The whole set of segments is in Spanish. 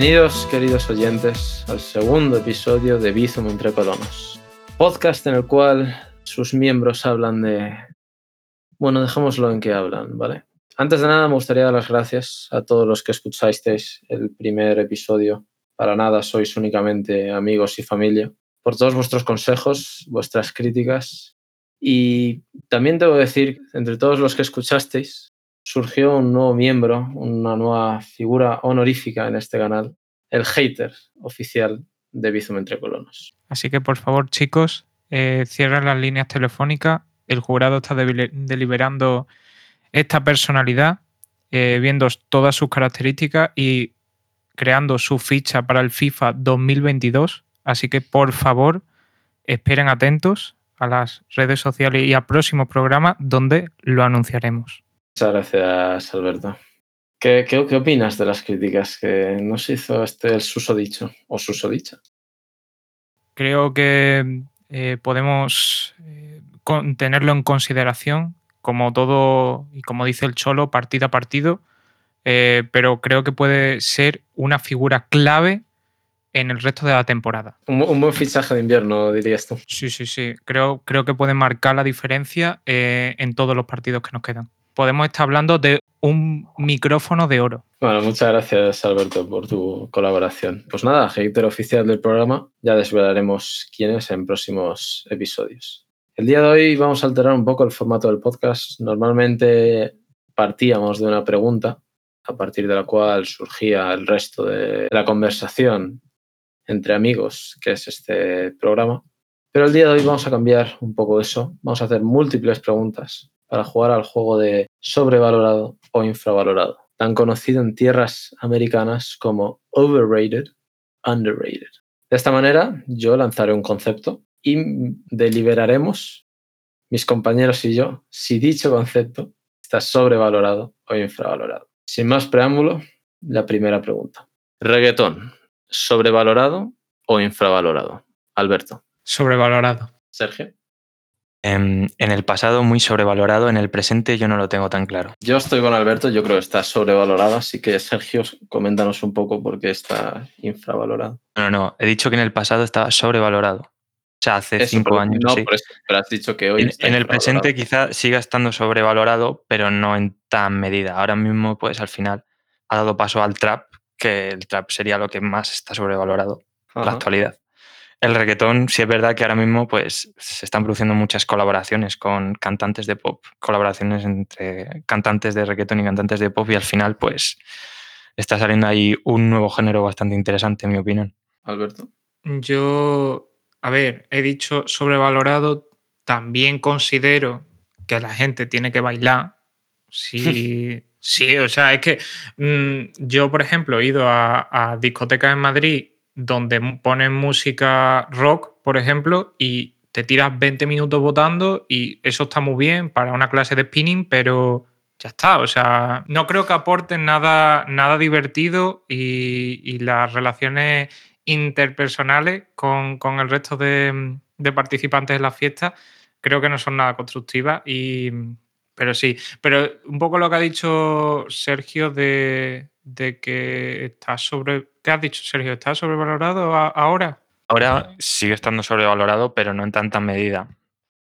Bienvenidos, queridos oyentes, al segundo episodio de Bizum entre colonos, podcast en el cual sus miembros hablan de... Bueno, dejémoslo en que hablan, ¿vale? Antes de nada, me gustaría dar las gracias a todos los que escuchasteis el primer episodio. Para nada, sois únicamente amigos y familia. Por todos vuestros consejos, vuestras críticas. Y también debo decir, entre todos los que escuchasteis, surgió un nuevo miembro, una nueva figura honorífica en este canal, el hater oficial de Bizum entre colonos. Así que por favor, chicos, eh, cierren las líneas telefónicas. El jurado está deliberando esta personalidad, eh, viendo todas sus características y creando su ficha para el FIFA 2022. Así que por favor, esperen atentos a las redes sociales y a próximos programas donde lo anunciaremos. Muchas gracias, Alberto. ¿Qué, qué, qué opinas de las críticas que nos hizo este el susodicho o susodicha? Creo que eh, podemos eh, tenerlo en consideración como todo, y como dice el Cholo, partido a partido, eh, pero creo que puede ser una figura clave en el resto de la temporada. Un, un, buen fichaje de invierno, dirías tú. Sí, sí, sí. Creo, creo que puede marcar la diferencia en todos los partidos que nos quedan. Podemos estar hablando de un micrófono de oro. Bueno, muchas gracias, Alberto, por tu colaboración. Pues nada, hater oficial del programa, ya desvelaremos quién es en próximos episodios. El día de hoy vamos a alterar un poco el formato del podcast. Normalmente partíamos de una pregunta a partir de la cual surgía el resto de la conversación entre amigos, que es este programa. Pero el día de hoy vamos a cambiar un poco eso. Vamos a hacer múltiples preguntas para jugar al juego de sobrevalorado o infravalorado, tan conocido en tierras americanas como overrated, underrated. De esta manera, yo lanzaré un concepto y deliberaremos, mis compañeros y yo, si dicho concepto está sobrevalorado o infravalorado. Sin más preámbulo, la primera pregunta. Reggaetón, ¿sobrevalorado o infravalorado? Alberto. Sobrevalorado. Sergio. En, en, el pasado muy sobrevalorado, en el presente yo no lo tengo tan claro. Yo estoy con Alberto, yo creo que está sobrevalorado, así que Sergio, coméntanos un poco por qué está infravalorado. No, no, he dicho que en el pasado estaba sobrevalorado. O sea, hace eso, cinco pero, años. No, sí. pero, pero, has dicho que hoy. En, en el presente quizá siga estando sobrevalorado, pero no en tan medida. Ahora mismo, pues al final ha dado paso al trap, que el trap sería lo que más está sobrevalorado en la actualidad. El reggaetón, sí es verdad que ahora mismo pues, se están produciendo muchas colaboraciones con cantantes de pop, colaboraciones entre cantantes de reggaetón y cantantes de pop, y al final, pues, está saliendo ahí un nuevo género bastante interesante, en mi opinión. Alberto. Yo, a ver, he dicho sobrevalorado, también considero que la gente tiene que bailar. Sí, sí, o sea, es que mmm, yo, por ejemplo, he ido a, a discotecas en Madrid donde ponen música rock, por ejemplo, y te tiras 20 minutos votando y eso está muy bien para una clase de spinning, pero ya está. O sea, no creo que aporten nada, nada divertido y, las relaciones interpersonales con, con el resto de, de, participantes en la fiesta creo que no son nada constructivas y... Pero sí, pero un poco lo que ha dicho Sergio de, de que está sobre. ¿Qué has dicho, Sergio? ¿Está sobrevalorado ahora? Ahora sigue estando sobrevalorado, pero no en tanta medida.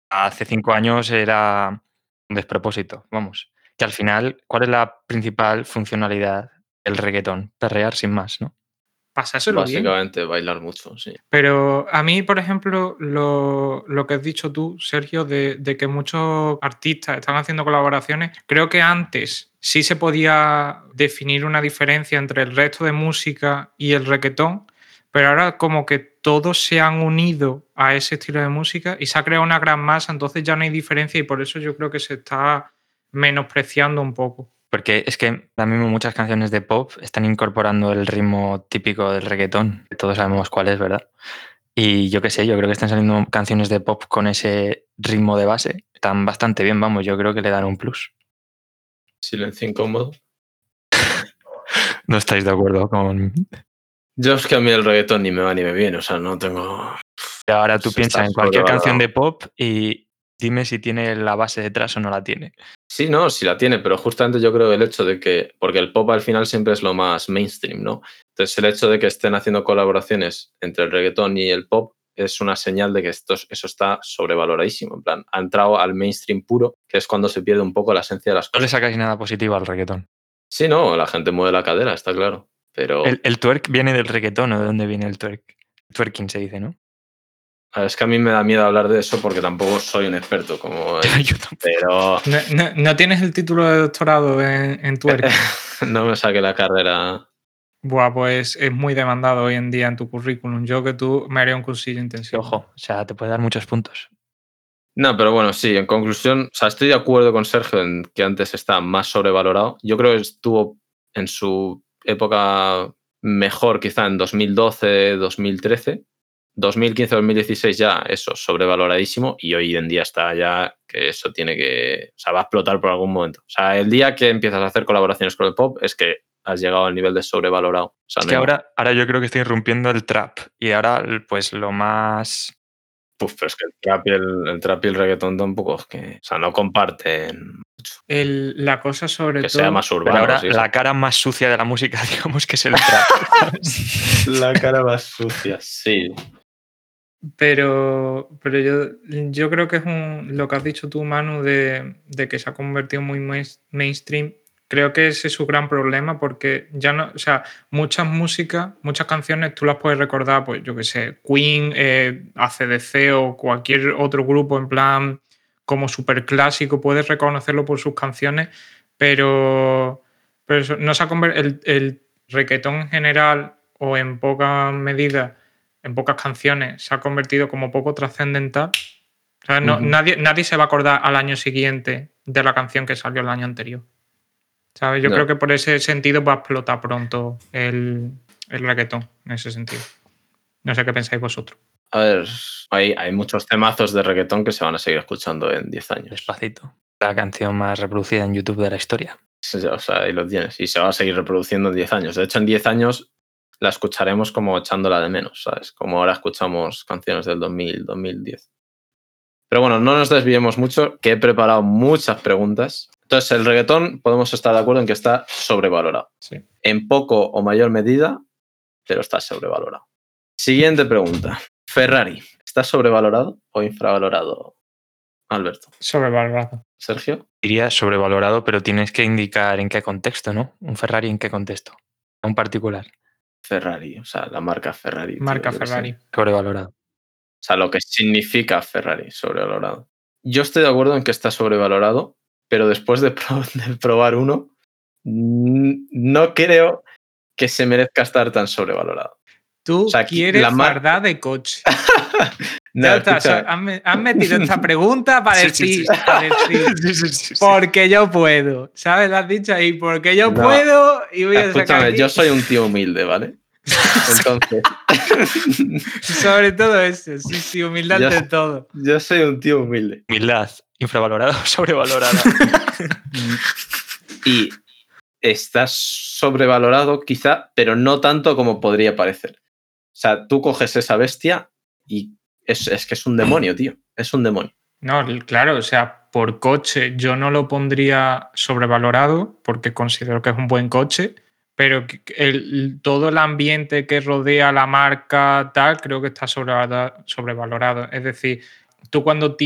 Hace cinco años era un despropósito, vamos. Que al final, ¿cuál es la principal funcionalidad del reggaetón? Perrear sin más, ¿no? Pasárselo Básicamente bien. bailar mucho, sí. Pero a mí, por ejemplo, lo, lo que has dicho tú, Sergio, de, de, que muchos artistas están haciendo colaboraciones, creo que antes sí se podía definir una diferencia entre el resto de música y el reggaetón, pero ahora como que todos se han unido a ese estilo de música y se ha creado una gran masa, entonces ya no hay diferencia y por eso yo creo que se está menospreciando un poco. Porque es que ahora mismo muchas canciones de pop están incorporando el ritmo típico del reggaetón, que todos sabemos cuál es, ¿verdad? Y yo qué sé, yo creo que están saliendo canciones de pop con ese ritmo de base. Están bastante bien, vamos, yo creo que le dan un plus. Silencio incómodo. no estáis de acuerdo con. Yo es que a mí el reggaetón ni me va ni me viene, o sea, no tengo. Y ahora tú piensas en cualquier canción de pop y dime si tiene la base detrás o no la tiene. Sí, no, sí la tiene, pero justamente yo creo el hecho de que, porque el pop al final siempre es lo más mainstream, ¿no? Entonces el hecho de que estén haciendo colaboraciones entre el reggaetón y el pop es una señal de que esto, eso está sobrevaloradísimo. En plan, ha entrado al mainstream puro, que es cuando se pierde un poco la esencia de las No le cosas. sacáis nada positivo al reggaetón. Sí, no, la gente mueve la cadera, está claro. Pero El, el twerk viene del reggaetón, ¿o de dónde viene el twerk? Twerking se dice, ¿no? A ver, es que a mí me da miedo hablar de eso porque tampoco soy un experto como Yo pero No, no- no tienes el título de doctorado en, en twerk. no me saqué la carrera. Buah, pues es muy demandado hoy en día en tu currículum. Yo que tú me haría un cursillo intensivo. ojo, o sea, te puede dar muchos puntos. No, pero bueno, sí, en conclusión, o sea, estoy de acuerdo con Sergio en que antes está más sobrevalorado. Yo creo que estuvo en su época mejor quizá en 2012, 2013. 2015, 2016 ya eso, sobrevaloradísimo y hoy en día está ya que eso tiene que, o sea, va a explotar por algún momento. O sea, el día que empiezas a hacer colaboraciones con el pop es que has llegado al nivel de sobrevalorado. O sea, Es no que ahora, ahora yo creo que estoy irrumpiendo el trap y ahora pues lo más... Puf, pero es que el trap y el, el trap y el reggaetón tampoco es que, o sea, no comparten El- la cosa sobre que todo. sea más urbano. ahora sí, la cara más sucia de la música, digamos que es el trap. La cara más sucia, sí. Pero, pero yo, yo creo que es un, lo que has dicho tú, Manu, de, de que se ha convertido muy main- mainstream. Creo que ese es su gran problema porque ya no, o sea, muchas músicas, muchas canciones tú las puedes recordar, pues yo qué sé, Queen, eh, ACDC o cualquier otro grupo en plan como súper clásico, puedes reconocerlo por sus canciones, pero, pero no se ha conver- el, el reggaetón en general o en poca medida en pocas canciones se ha convertido como poco trascendental. O sea, no- nadie, nadie se va a acordar al año siguiente de la canción que salió el año anterior. ¿Sabes? Yo No. creo que por ese sentido va a explotar pronto el, el reggaetón, en ese sentido. No sé qué pensáis vosotros. A ver, hay, hay muchos temazos de reggaetón que se van a seguir escuchando en 10 años. Despacito. La canción más reproducida en YouTube de la historia. Sí, O sea, ahí lo tienes. Y se va a seguir reproduciendo en 10 años. De hecho, en 10 años la escucharemos como echándola de menos, ¿sabes? Como ahora escuchamos canciones del 2000, 2010. Pero bueno, no nos desviemos mucho, que he preparado muchas preguntas. Entonces, el reggaetón podemos estar de acuerdo en que está sobrevalorado. Sí. En poco o mayor medida, pero está sobrevalorado. Siguiente pregunta. Ferrari, ¿está sobrevalorado o infravalorado? Alberto. Sobrevalorado. Sergio. Diría sobrevalorado, pero tienes que indicar en qué contexto, ¿no? Un Ferrari en qué contexto. Un particular. Ferrari, o sea, la marca Ferrari. Marca. Ferrari. Sobrevalorado. O sea, lo que significa Ferrari sobrevalorado. Yo estoy de acuerdo en que está sobrevalorado, pero después de, pro- de probar uno, no creo que se merezca estar tan sobrevalorado. Tú O sea, quieres la fardar de coche. No, está, metido esta pregunta para Sí, sí, decir, sí. para decir, porque yo puedo. ¿Sabes? Lo has dicho ahí, porque yo No. puedo y voy a sacar aquí- yo soy un tío humilde, ¿vale? Entonces, Sobre todo eso, sí, sí, humildad Yo- de todo. yo soy un tío humilde. Humildad. Infravalorado o sobrevalorada. Y está sobrevalorado quizá, pero no tanto como podría parecer. O sea, tú coges esa bestia y es, es que es un demonio, tío. Es un demonio. No, claro, o sea, por coche yo no lo pondría sobrevalorado porque considero que es un buen coche, pero el- todo el ambiente que rodea la marca tal creo que está sobrevalorado. Es decir, tú cuando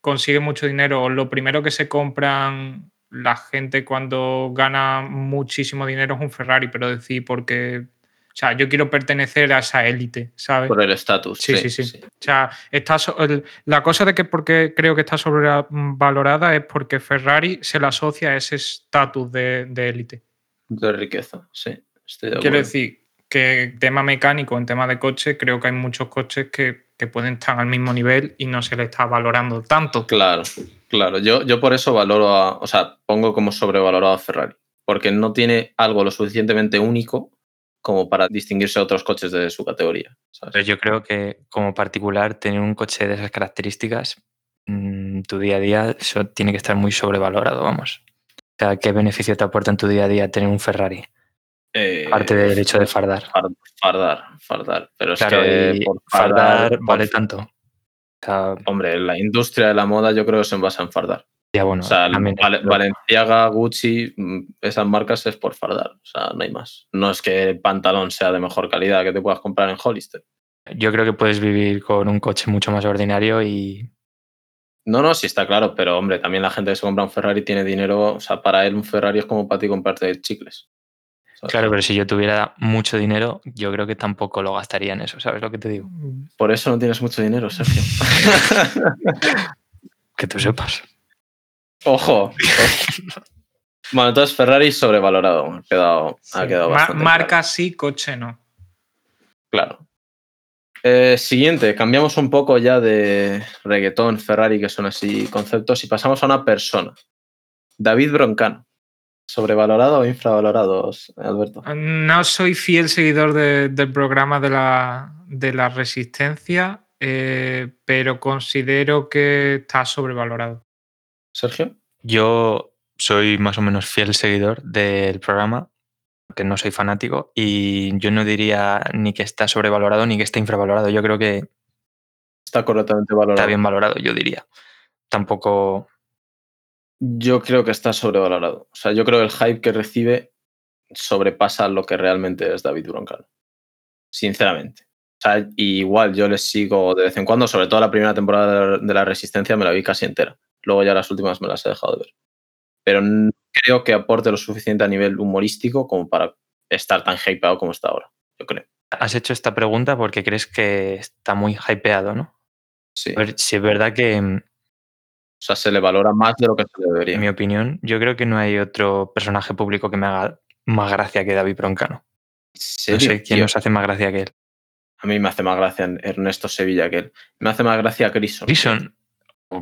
consigues mucho dinero, lo primero que se compran la gente cuando gana muchísimo dinero es un Ferrari, pero decir porque, o sea, yo quiero pertenecer a esa élite, ¿sabes? Por el estatus. Sí, sí, sí. O sea, está so- la cosa de que porque creo que está sobrevalorada es porque Ferrari se le asocia a ese estatus de de élite. De riqueza, sí. Estoy de Quiero decir que en tema mecánico, en tema de coche, creo que hay muchos coches que, que pueden estar al mismo nivel y no se le está valorando tanto. Claro, claro. Yo, yo por eso valoro a. O sea, pongo como sobrevalorado a Ferrari. Porque no tiene algo lo suficientemente único como para distinguirse de otros coches de su categoría. ¿sabes? Pero yo creo que como particular tener un coche de esas características, mm, tu día a día, eso tiene que estar muy sobrevalorado, vamos. O sea, ¿qué beneficio te aporta en tu día a día tener un Ferrari? Eh, Aparte del hecho de fardar. far- Fardar, fardar. Pero es que por fardar vale tanto. O sea, Hombre, la industria de la moda yo creo que se basa en fardar. Ya, bueno, O sea, Valenciaga, Gucci, mm, esas marcas es por fardar. O sea, no hay más. No es que el pantalón sea de mejor calidad que te puedas comprar en Hollister. Yo creo que puedes vivir con un coche mucho más ordinario y No, no, sí está claro, pero hombre, también la gente que se compra un Ferrari tiene dinero. O sea, para él un Ferrari es como para ti comprarte chicles. claro, pero si yo tuviera mucho dinero, yo creo que tampoco lo gastaría en eso, ¿sabes lo que te digo? Por eso no tienes mucho dinero, Sergio. Que tú sepas. Ojo. bueno, entonces Ferrari sobrevalorado. Ha quedado, ha quedado Ma- marca sí, coche no. Claro. Eh, siguiente, cambiamos un poco ya de reggaetón, Ferrari, que son así conceptos, y pasamos a una persona. David Broncano. ¿Sobrevalorado o infravalorado, Alberto? No soy fiel seguidor de- del programa de la, de la resistencia, eh, pero considero que está sobrevalorado. Sergio. Yo soy más o menos fiel seguidor del programa, que no soy fanático, y yo no diría ni que está sobrevalorado ni que está infravalorado. Yo creo que Está correctamente valorado. está bien valorado, yo diría. Tampoco. Yo creo que está sobrevalorado. O sea, yo creo que el hype que recibe sobrepasa lo que realmente es David Broncano. Sinceramente. O sea, igual yo les sigo de vez en cuando, sobre todo la primera temporada de la Resistencia me la vi casi entera. Luego ya las últimas me las he dejado de ver. Pero no creo que aporte lo suficiente a nivel humorístico como para estar tan hypeado como está ahora. Yo creo. Has hecho esta pregunta porque crees que está muy hypeado, ¿no? Sí. A ver, si es verdad que, en O sea, se le valora más de lo que se le debería. mi opinión, yo creo que no hay otro personaje público que me haga más gracia que David Broncano. No ¿Serio, sé quién nos hace más gracia que él. A mí me hace más gracia Ernesto Sevilla que él. Me hace más gracia Grison. Grison,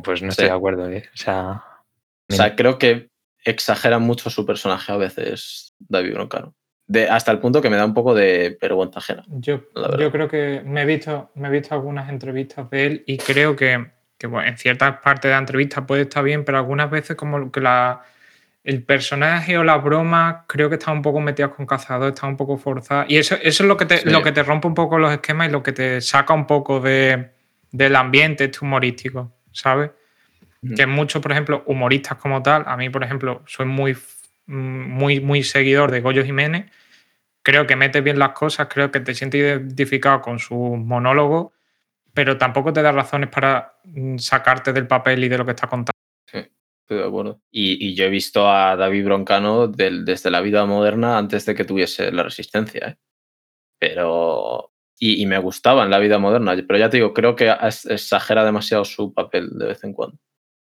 pues no estoy Sí. de acuerdo, ¿eh? O sea, O sea, creo que exagera mucho su personaje a veces, David Broncano. De, hasta el punto que me da un poco de vergüenza ajena. Yo, yo creo que me he, visto, me he visto algunas entrevistas de él y creo que, que, bueno, en ciertas partes de la entrevista puede estar bien, pero algunas veces como que la, el personaje o la broma creo que está un poco metidas con cazador, está un poco forzada. Y eso, eso es lo que, te, Sí. lo que te rompe un poco los esquemas y lo que te saca un poco de, del ambiente este humorístico, ¿sabes? Que muchos, por ejemplo, humoristas como tal, a mí, por ejemplo, soy muy, muy, muy seguidor de Goyo Jiménez. Creo que mete bien las cosas, creo que te sientes identificado con su monólogo, pero tampoco te da razones para mm, sacarte del papel y de lo que está contando. Estoy de acuerdo. Y, y yo he visto a David Broncano del- desde la vida moderna antes de que tuviese la resistencia. ¿eh? Pero. Y, y me gustaba en la vida moderna. Pero ya te digo, creo que exagera demasiado su papel de vez en cuando.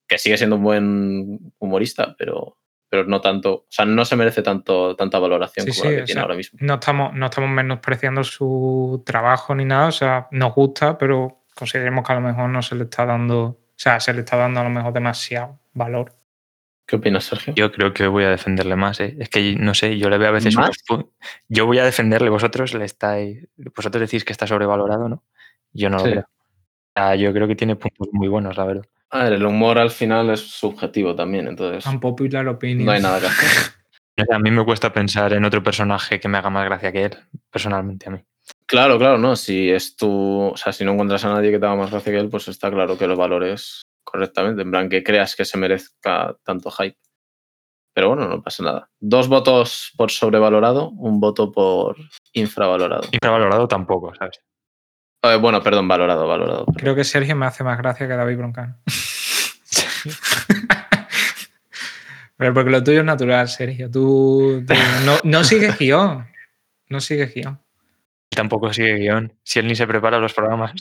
Que sigue siendo un buen humorista, pero, pero no tanto. O sea, no se merece tanto, tanta valoración Sí, como sí, la que tiene sea, ahora mismo. No estamos, no estamos menospreciando su trabajo ni nada, o sea, nos gusta, pero consideremos que a lo mejor no se le está dando, o sea, se le está dando a lo mejor demasiado valor. ¿Qué opinas, Sergio? yo creo que voy a defenderle más, ¿eh? Es que no sé, yo le veo a veces ¿Más? unos Yo voy a defenderle, vosotros le estáis. Vosotros decís que está sobrevalorado, ¿no? Yo no Sí. lo creo. Yo creo que tiene puntos muy buenos, la verdad. A ver, el humor al final es subjetivo también, entonces Unpopular opinion. no hay nada que hacer. A mí me cuesta pensar en otro personaje que me haga más gracia que él, personalmente a mí. Claro, claro, no. Si es tu. O sea, si no encuentras a nadie que te haga más gracia que él, pues está claro que lo valores correctamente. En plan, que creas que se merezca tanto hype. Pero bueno, no pasa nada. Dos votos por sobrevalorado, un voto por infravalorado. Infravalorado tampoco, ¿sabes? Eh, bueno, perdón, valorado, valorado. perdón. Creo que Sergio me hace más gracia que David Broncano. Pero porque lo tuyo es natural, Sergio. Tú, tú no, no sigues guion. No sigues guion. Tampoco sigue guion. Si él ni se prepara los programas.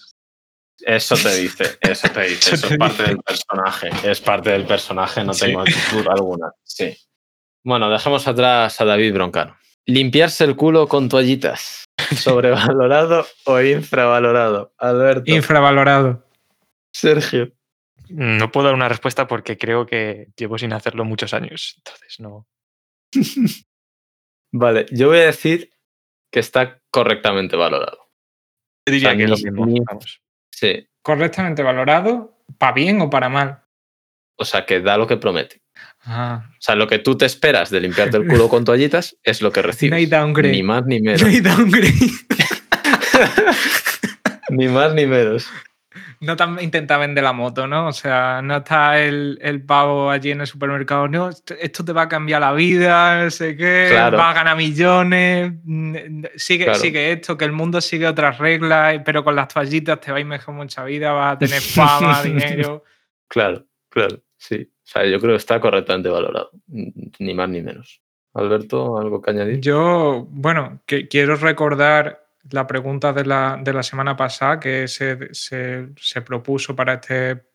Eso te dice, eso te dice. Eso es parte del personaje. Es parte del personaje, no Sí. tengo duda alguna. Sí. Bueno, dejemos atrás a David Broncano. Limpiarse el culo con toallitas. ¿Sobrevalorado o infravalorado? Alberto. Infravalorado. Sergio. No puedo dar una respuesta porque creo que llevo sin hacerlo muchos años. Entonces no. Vale, yo voy a decir que está correctamente valorado. Yo diría O sea, que es lo ni- mismo. ni- vamos. Sí. Correctamente valorado, para bien o para mal. O sea, que da lo que promete. Ah, O sea, lo que tú te esperas de limpiarte el culo con toallitas es lo que no hay recibes. downgrade. Ni más ni menos. No hay downgrade. ni más ni menos. No te intenta vender la moto, ¿no? O sea, no está el, el, pavo allí en el supermercado, no, esto te va a cambiar la vida, no sé qué, va a ganar millones, sigue, sigue esto, que el mundo sigue otras reglas, pero con las toallitas te va a ir mejor mucha vida, vas a tener fama, dinero. Claro, claro, sí. O sea, yo creo que está correctamente valorado, ni más ni menos. Alberto, ¿algo que añadir? Yo, bueno, que quiero recordar la pregunta de la, de la semana pasada que se, se, se, propuso para este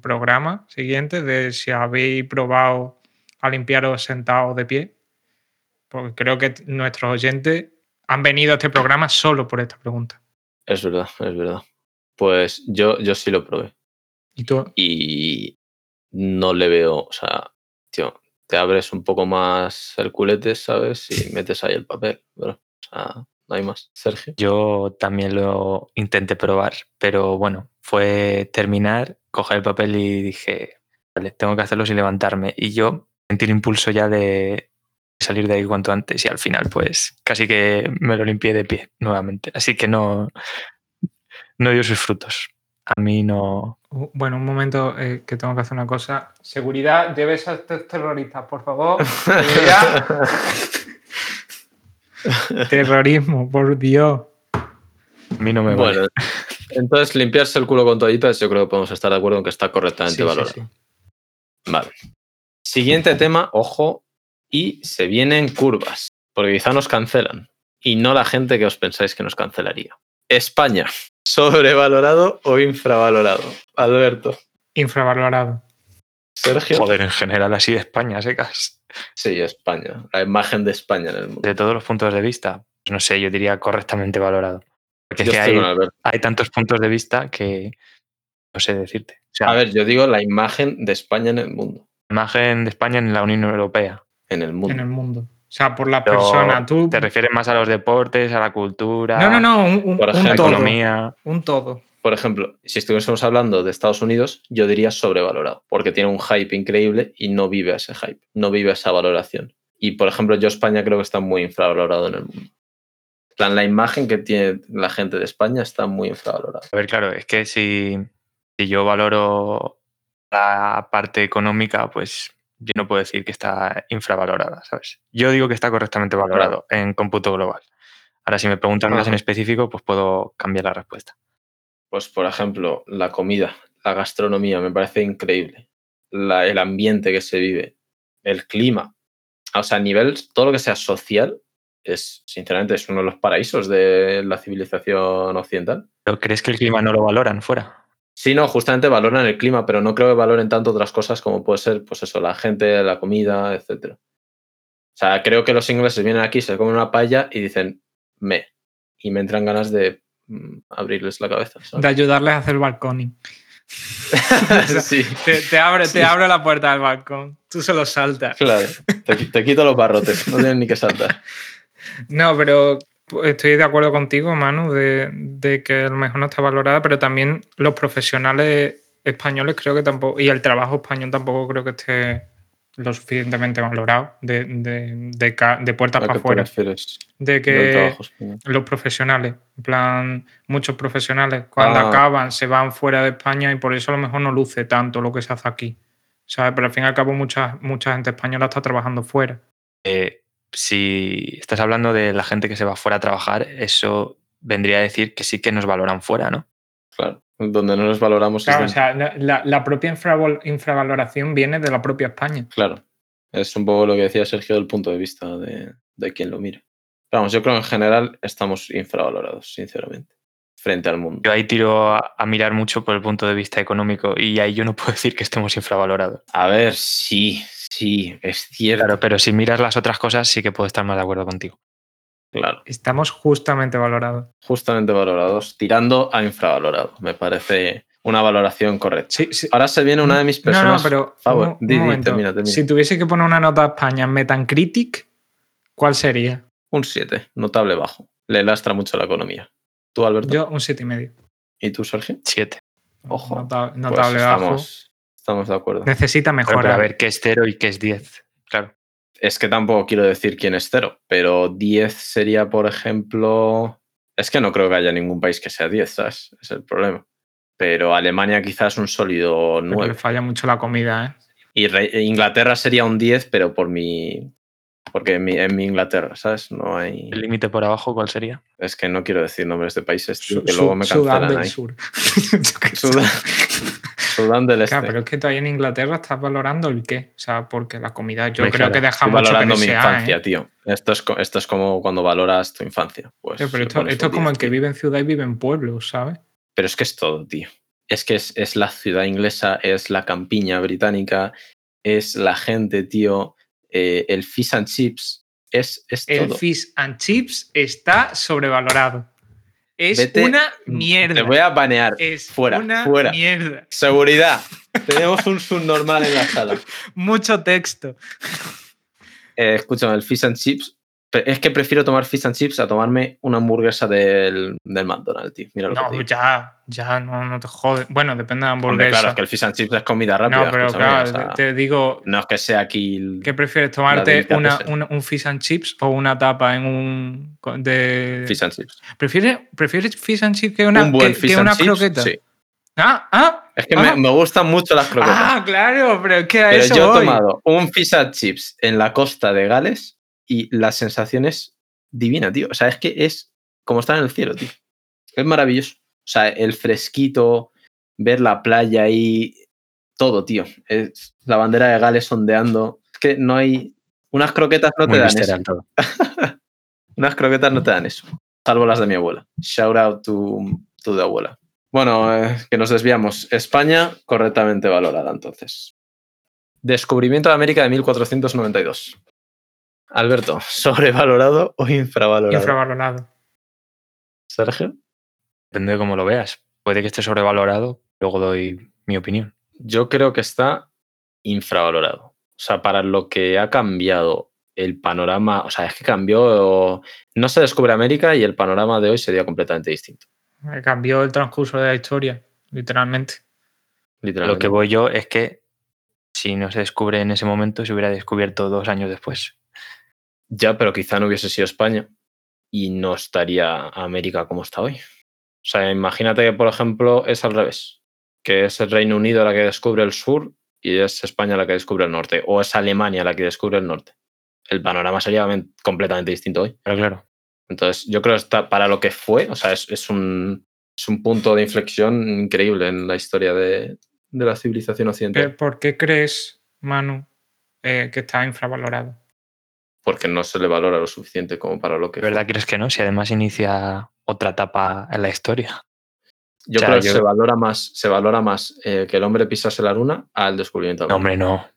programa siguiente de si habéis probado a limpiaros sentados de pie. Porque creo que nuestros oyentes han venido a este programa solo por esta pregunta. Es verdad, es verdad. Pues yo, yo sí lo probé. ¿Y tú? Y no le veo, o sea, tío, te abres un poco más el culete, ¿sabes? Y metes ahí el papel, bro. O sea, no hay más. Sergio. Yo también lo intenté probar, pero bueno, fue terminar, coger el papel y dije, vale, tengo que hacerlo sin levantarme. Y yo sentí el impulso ya de salir de ahí cuanto antes y al final pues casi que me lo limpié de pie nuevamente. Así que no, no dio sus frutos. A mí no. Bueno, un momento eh, que tengo que hacer una cosa. Seguridad, lleves a estos terroristas, por favor. Terrorismo, por Dios. A mí no me bueno, Entonces, limpiarse el culo con toallitas, yo creo que podemos estar de acuerdo en que está correctamente valorado. Vale. Siguiente tema, ojo, y se vienen curvas, porque quizá nos cancelan. Y no la gente que os pensáis que nos cancelaría. España, ¿sobrevalorado o infravalorado? Alberto. Infravalorado. Sergio. Joder, en general así de España, secas. Sí, España, la imagen de España en el mundo. De todos los puntos de vista, pues no sé, yo diría correctamente valorado. Porque es que hay, hay, tantos puntos de vista que no sé decirte. a ver, yo digo la imagen de España en el mundo. Imagen de España en la Unión Europea. En el mundo. En el mundo. O sea, por la persona. Tú... ¿Te refieres más a los deportes, a la cultura? No, no, no, un, por ejemplo, economía. Un todo por ejemplo, si estuviésemos hablando de Estados Unidos, yo diría sobrevalorado, porque tiene un hype increíble y no vive ese hype, no vive esa valoración. Y, por ejemplo, yo España creo que está muy infravalorado en el mundo. La imagen que tiene la gente de España está muy infravalorada. A ver, claro, es que si, si yo valoro la parte económica, pues yo no puedo decir que está infravalorada, ¿sabes? Yo digo que está correctamente valorado en cómputo global. Ahora, si me preguntan más en específico, pues puedo cambiar la respuesta. Pues, por ejemplo, la comida, la gastronomía, me parece increíble. el ambiente que se vive, el clima. O sea, a nivel, todo lo que sea social, es, sinceramente, es uno de los paraísos de la civilización occidental. ¿Pero crees que el clima no lo valoran fuera? Sí, no, justamente valoran el clima, pero no creo que valoren tanto otras cosas como puede ser, pues eso, la gente, la comida, etc. O sea, creo que los ingleses vienen aquí, se comen una paella y dicen, me. Y me entran ganas de abrirles la cabeza. De ayudarles a hacer balconing. sí. te, abre, te abre la puerta del balcón, tú se lo saltas. Claro, te, quito los barrotes, no tienen ni que saltar. No, pero estoy de acuerdo contigo, Manu, de, de, que a lo mejor no está valorada, pero también los profesionales españoles creo que tampoco, y el trabajo español tampoco creo que esté lo suficientemente valorado de, de, de, puertas para afuera. De que los profesionales, en plan, muchos profesionales, cuando ah. acaban se van fuera de España y por eso a lo mejor no luce tanto lo que se hace aquí. ¿Sabes? Pero al fin y al cabo mucha, mucha gente española está trabajando fuera. Eh, si estás hablando de la gente que se va fuera a trabajar, eso vendría a decir que sí que nos valoran fuera, ¿no? Claro donde no nos valoramos. Claro, o sea, la, propia infravaloración viene de la propia España. Claro, es un poco lo que decía Sergio del punto de vista de, de quien lo mire. Vamos, yo creo que en general estamos infravalorados, sinceramente, frente al mundo. Yo ahí tiro a, mirar mucho por el punto de vista económico y ahí yo no puedo decir que estemos infravalorados. A ver, sí, sí, es cierto. Claro, pero si miras las otras cosas sí que puedo estar más de acuerdo contigo. Claro. Estamos justamente valorados. Justamente valorados, tirando a infravalorado. Me parece una valoración correcta. Ahora se viene una de mis personas. No, no, pero. termina, termina. Si tuviese que poner una nota a España en Metacritic, ¿cuál sería? Un 7, notable bajo. Le lastra mucho la economía. ¿Tú, Alberto? Yo, un 7 y medio. ¿Y tú, Sergio? 7. Ojo. Notable, pues bajo. Estamos, de acuerdo. Necesita mejorar. a ver qué es 0 y qué es 10. Claro es que tampoco quiero decir quién es cero, pero 10 sería, por ejemplo. Es que no creo que haya ningún país que sea 10, ¿sabes? Es el problema. pero Alemania quizás un sólido Pero 9. le falla mucho la comida, ¿eh? Y Re- Inglaterra sería un 10, pero por mi. Porque en mi, en mi Inglaterra, ¿sabes? No hay. ¿El límite por abajo cuál sería? Es que no quiero decir nombres de países, tío, que Su- luego me Sudán cancelan del ahí. Sur. Del Este. Claro, pero es que todavía en Inglaterra estás valorando el qué. O sea, porque la comida yo creo claro, que deja Estoy mucho que valorando mi infancia, ¿eh? tío. Esto es, esto es como cuando valoras tu infancia. Pues, Tío, pero le esto, es como 10, el que vive en ciudad y vive en pueblo, ¿sabes? Pero es que es todo, tío. Es que es, es la ciudad inglesa, es la campiña británica, es la gente, tío. eh, el fish and chips. Es, es El todo. fish and chips está sobrevalorado. Es Vete- una mierda. Te voy a banear. Es fuera, una fuera. mierda. Seguridad. Tenemos un subnormal en la sala. Mucho texto. Eh, escúchame, el fish and chips. Es que prefiero tomar fish and chips a tomarme una hamburguesa del, del McDonald's, tío. Mira lo No, ya, ya, no, no te jodes. Bueno, depende de la Hombre, hamburguesa. claro, es que el fish and chips es comida rápida. no, pero claro, o sea, te, digo, no es que sea aquí. el- ¿qué prefieres? ¿Tomarte una, una- un fish and chips o una tapa en un. de. Fish and chips. ¿Prefieres, ¿Prefieres fish and chips que una, un buen que, fish que and una chips. croqueta? Sí. Ah, ah. Es que ah, me, me gustan mucho las croquetas. Ah, claro, pero es que a pero eso yo he tomado un fish and chips en la costa de Gales y la sensación es divina, tío. O sea, es que es como estar en el cielo, tío. Es maravilloso. O sea, el fresquito, ver la playa ahí, todo, tío. Es la bandera de Gales ondeando. Es que no hay. Unas croquetas no Muy te dan eso. todo. Unas croquetas no te dan eso. Salvo las de mi abuela. Shout out to, to the abuela. Bueno, eh, que nos desviamos. España correctamente valorada, entonces. Descubrimiento de América de 1492. Alberto, ¿sobrevalorado o infravalorado? Infravalorado. Sergio, Depende de cómo lo veas. Puede que esté sobrevalorado, luego doy mi opinión. yo creo que está infravalorado. O sea, para lo que ha cambiado el panorama, o sea, es que cambió, no se descubre América y el panorama de hoy sería completamente distinto, Me cambió el transcurso de la historia, literalmente. literalmente. Lo que voy yo es que si no se descubre en ese momento, se hubiera descubierto dos años después. Ya, pero quizá no hubiese sido España y no estaría América como está hoy. O sea, imagínate que, por ejemplo, es al revés, que es el Reino Unido la que descubre el sur y es España la que descubre el norte, o es Alemania la que descubre el norte. El panorama sería men- completamente distinto hoy. Pero claro, Entonces, yo creo que está para lo que fue, o sea, es, es un, es un punto de inflexión increíble en la historia de, de la civilización ¿Qué- occidental, ¿Por qué crees, Manu, eh, que está infravalorado? Porque no se le valora lo suficiente como para lo que ¿de fue. verdad crees que no? Si además inicia otra etapa en la historia. Yo O sea, creo que yo- se valora más, se valora más eh, que el hombre pisase la luna al descubrimiento de No, América. hombre, no.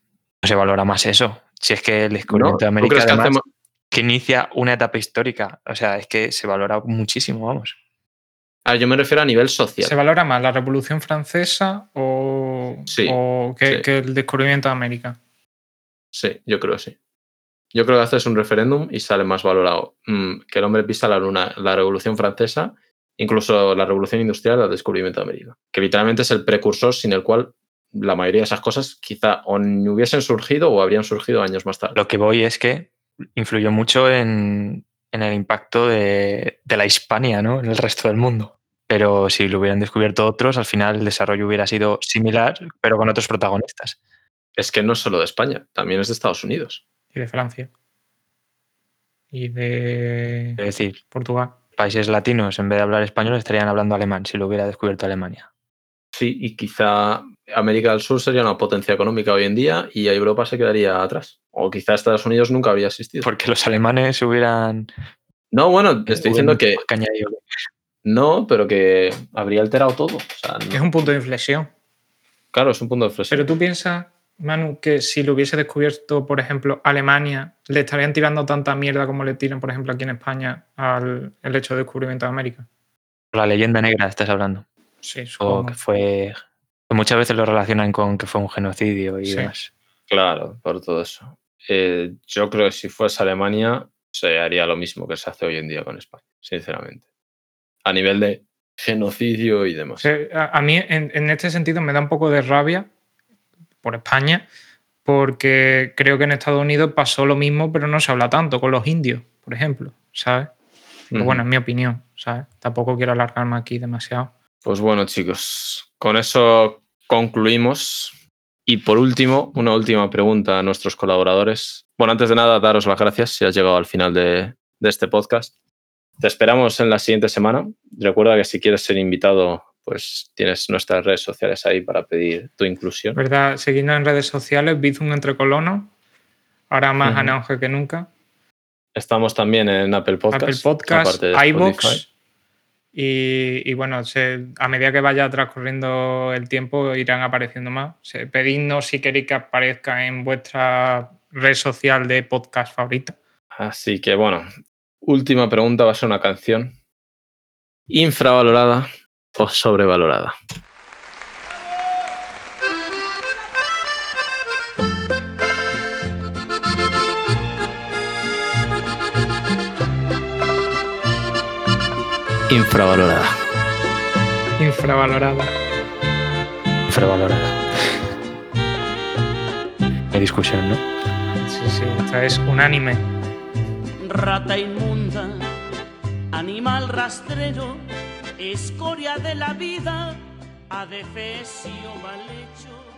No se valora más eso. Si es que el descubrimiento de ¿tú América crees que además, hacemos- que inicia una etapa histórica. O sea, es que se valora muchísimo, vamos. Ah, yo me refiero a nivel social. ¿Se valora más la Revolución Francesa o, Sí, o que, sí. que el descubrimiento de América? Sí, yo creo que sí. Yo creo que haces un referéndum y sale más valorado mm, que el hombre pisa la luna, la Revolución Francesa, incluso la Revolución Industrial, el descubrimiento de América. Que literalmente es el precursor sin el cual la mayoría de esas cosas quizá o ni hubiesen surgido o habrían surgido años más tarde. Lo que voy es que influyó mucho en, en el impacto de, de la Hispania, ¿no? En el resto del mundo. Pero si lo hubieran descubierto otros, al final el desarrollo hubiera sido similar, pero con otros protagonistas. Es que no es solo de España, también es de Estados Unidos. Y de Francia. Y de Es decir, Portugal. países latinos, en vez de hablar español, estarían hablando alemán si lo hubiera descubierto Alemania. Sí, y quizá América del Sur sería una potencia económica hoy en día y Europa se quedaría atrás. O quizá Estados Unidos nunca habría existido. Porque los alemanes hubieran. No, bueno, te estoy diciendo que no, pero que habría alterado todo. O sea, no- Es un punto de inflexión. Claro, es un punto de inflexión. Pero tú piensas, Manu, que si lo hubiese descubierto, por ejemplo, Alemania, le estarían tirando tanta mierda como le tiran, por ejemplo, aquí en España al el hecho de descubrimiento de América. La leyenda negra estás hablando. Sí, O supongo. que fue. que muchas veces lo relacionan con que fue un genocidio y Sí. demás. Claro, por todo eso. Eh, yo creo que si fuese Alemania, se haría lo mismo que se hace hoy en día con España, sinceramente. A nivel de genocidio y demás. O a mí, en, en este sentido, me da un poco de rabia por España, porque creo que en Estados Unidos pasó lo mismo, pero no se habla tanto con los indios, por ejemplo, ¿sabes? Ujú. bueno, en mi opinión, ¿sabes? Tampoco quiero alargarme aquí demasiado. Pues bueno, chicos, con eso concluimos. Y por último, una última pregunta a nuestros colaboradores. Bueno, antes de nada, daros las gracias si has llegado al final de, de este podcast. Te esperamos en la siguiente semana. Recuerda que si quieres ser invitado, pues tienes nuestras redes sociales ahí para pedir tu inclusión. ¿Verdad? Seguidnos en redes sociales, Bizum entre colonos. Ahora más uh -huh. que nunca. Estamos también en Apple Podcast. Apple Podcast, iBox. Y, y, bueno, se, a medida que vaya transcurriendo el tiempo irán apareciendo más. Se, pedidnos si queréis que aparezca en vuestra red social de podcast favorita. Así que bueno, última pregunta va a ser una canción infravalorada o sobrevalorada. Infravalorada. Infravalorada. Infravalorada. Hay discusión, ¿no? Sí, sí, esta es unánime. Rata inmunda, animal rastrero, escoria de la vida, adefesio mal hecho.